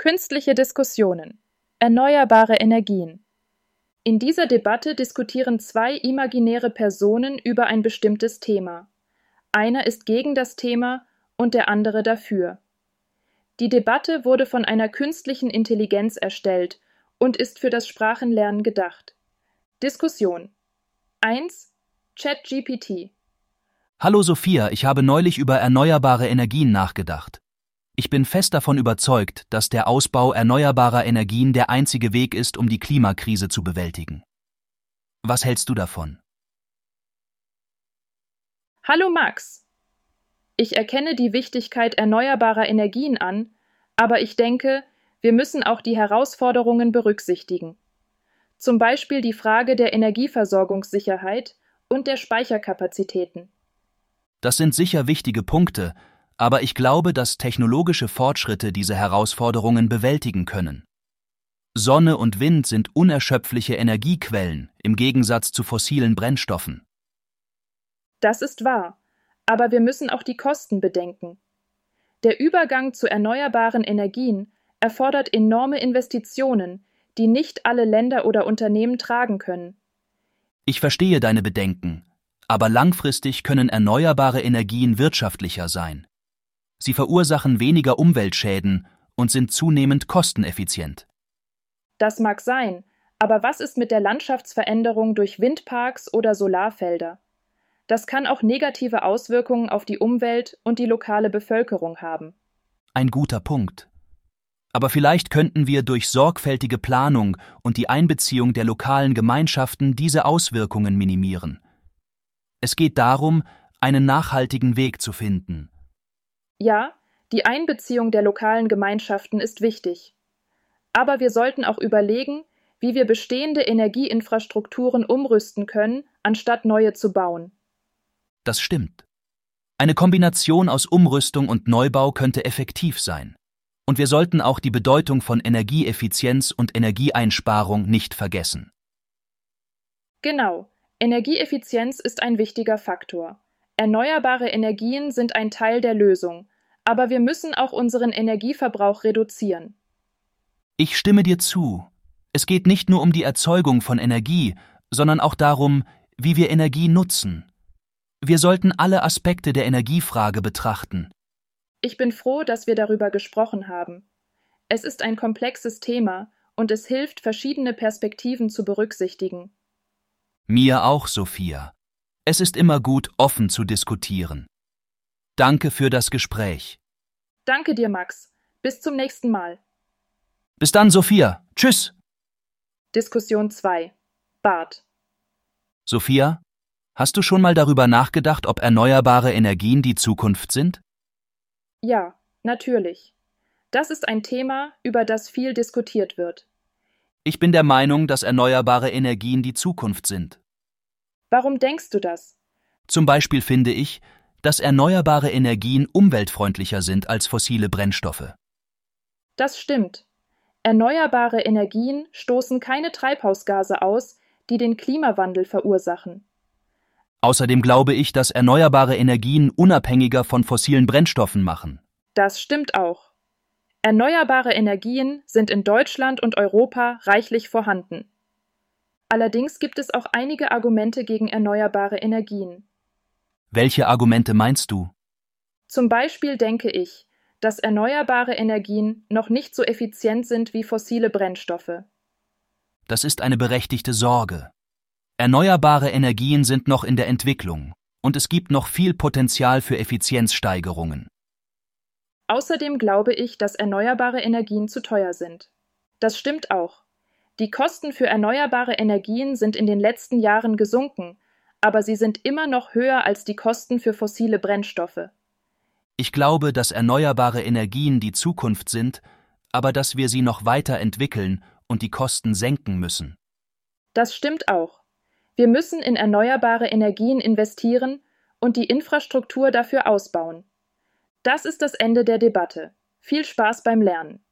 Künstliche Diskussionen. Erneuerbare Energien. In dieser Debatte diskutieren zwei imaginäre Personen über ein bestimmtes Thema. Einer ist gegen das Thema und der andere dafür. Die Debatte wurde von einer künstlichen Intelligenz erstellt und ist für das Sprachenlernen gedacht. Diskussion 1. ChatGPT Hallo Sophia, ich habe neulich über erneuerbare Energien nachgedacht. Ich bin fest davon überzeugt, dass der Ausbau erneuerbarer Energien der einzige Weg ist, um die Klimakrise zu bewältigen. Was hältst du davon? Hallo Max. Ich erkenne die Wichtigkeit erneuerbarer Energien an, aber ich denke, wir müssen auch die Herausforderungen berücksichtigen. Zum Beispiel die Frage der Energieversorgungssicherheit und der Speicherkapazitäten. Das sind sicher wichtige Punkte, aber ich glaube, dass technologische Fortschritte diese Herausforderungen bewältigen können. Sonne und Wind sind unerschöpfliche Energiequellen im Gegensatz zu fossilen Brennstoffen. Das ist wahr, aber wir müssen auch die Kosten bedenken. Der Übergang zu erneuerbaren Energien erfordert enorme Investitionen, die nicht alle Länder oder Unternehmen tragen können. Ich verstehe deine Bedenken, aber langfristig können erneuerbare Energien wirtschaftlicher sein. Sie verursachen weniger Umweltschäden und sind zunehmend kosteneffizient. Das mag sein, aber was ist mit der Landschaftsveränderung durch Windparks oder Solarfelder? Das kann auch negative Auswirkungen auf die Umwelt und die lokale Bevölkerung haben. Ein guter Punkt. Aber vielleicht könnten wir durch sorgfältige Planung und die Einbeziehung der lokalen Gemeinschaften diese Auswirkungen minimieren. Es geht darum, einen nachhaltigen Weg zu finden. Ja, die Einbeziehung der lokalen Gemeinschaften ist wichtig. Aber wir sollten auch überlegen, wie wir bestehende Energieinfrastrukturen umrüsten können, anstatt neue zu bauen. Das stimmt. Eine Kombination aus Umrüstung und Neubau könnte effektiv sein. Und wir sollten auch die Bedeutung von Energieeffizienz und Energieeinsparung nicht vergessen. Genau, Energieeffizienz ist ein wichtiger Faktor. Erneuerbare Energien sind ein Teil der Lösung, aber wir müssen auch unseren Energieverbrauch reduzieren. Ich stimme dir zu. Es geht nicht nur um die Erzeugung von Energie, sondern auch darum, wie wir Energie nutzen. Wir sollten alle Aspekte der Energiefrage betrachten. Ich bin froh, dass wir darüber gesprochen haben. Es ist ein komplexes Thema und es hilft, verschiedene Perspektiven zu berücksichtigen. Mir auch, Sophia. Es ist immer gut, offen zu diskutieren. Danke für das Gespräch. Danke dir, Max. Bis zum nächsten Mal. Bis dann, Sophia. Tschüss. Diskussion 2. Bart. Sophia, hast du schon mal darüber nachgedacht, ob erneuerbare Energien die Zukunft sind? Ja, natürlich. Das ist ein Thema, über das viel diskutiert wird. Ich bin der Meinung, dass erneuerbare Energien die Zukunft sind. Warum denkst du das? Zum Beispiel finde ich, dass erneuerbare Energien umweltfreundlicher sind als fossile Brennstoffe. Das stimmt. Erneuerbare Energien stoßen keine Treibhausgase aus, die den Klimawandel verursachen. Außerdem glaube ich, dass erneuerbare Energien unabhängiger von fossilen Brennstoffen machen. Das stimmt auch. Erneuerbare Energien sind in Deutschland und Europa reichlich vorhanden. Allerdings gibt es auch einige Argumente gegen erneuerbare Energien. Welche Argumente meinst du? Zum Beispiel denke ich, dass erneuerbare Energien noch nicht so effizient sind wie fossile Brennstoffe. Das ist eine berechtigte Sorge. Erneuerbare Energien sind noch in der Entwicklung und es gibt noch viel Potenzial für Effizienzsteigerungen. Außerdem glaube ich, dass erneuerbare Energien zu teuer sind. Das stimmt auch. Die Kosten für erneuerbare Energien sind in den letzten Jahren gesunken, aber sie sind immer noch höher als die Kosten für fossile Brennstoffe. Ich glaube, dass erneuerbare Energien die Zukunft sind, aber dass wir sie noch weiter entwickeln und die Kosten senken müssen. Das stimmt auch. Wir müssen in erneuerbare Energien investieren und die Infrastruktur dafür ausbauen. Das ist das Ende der Debatte. Viel Spaß beim Lernen.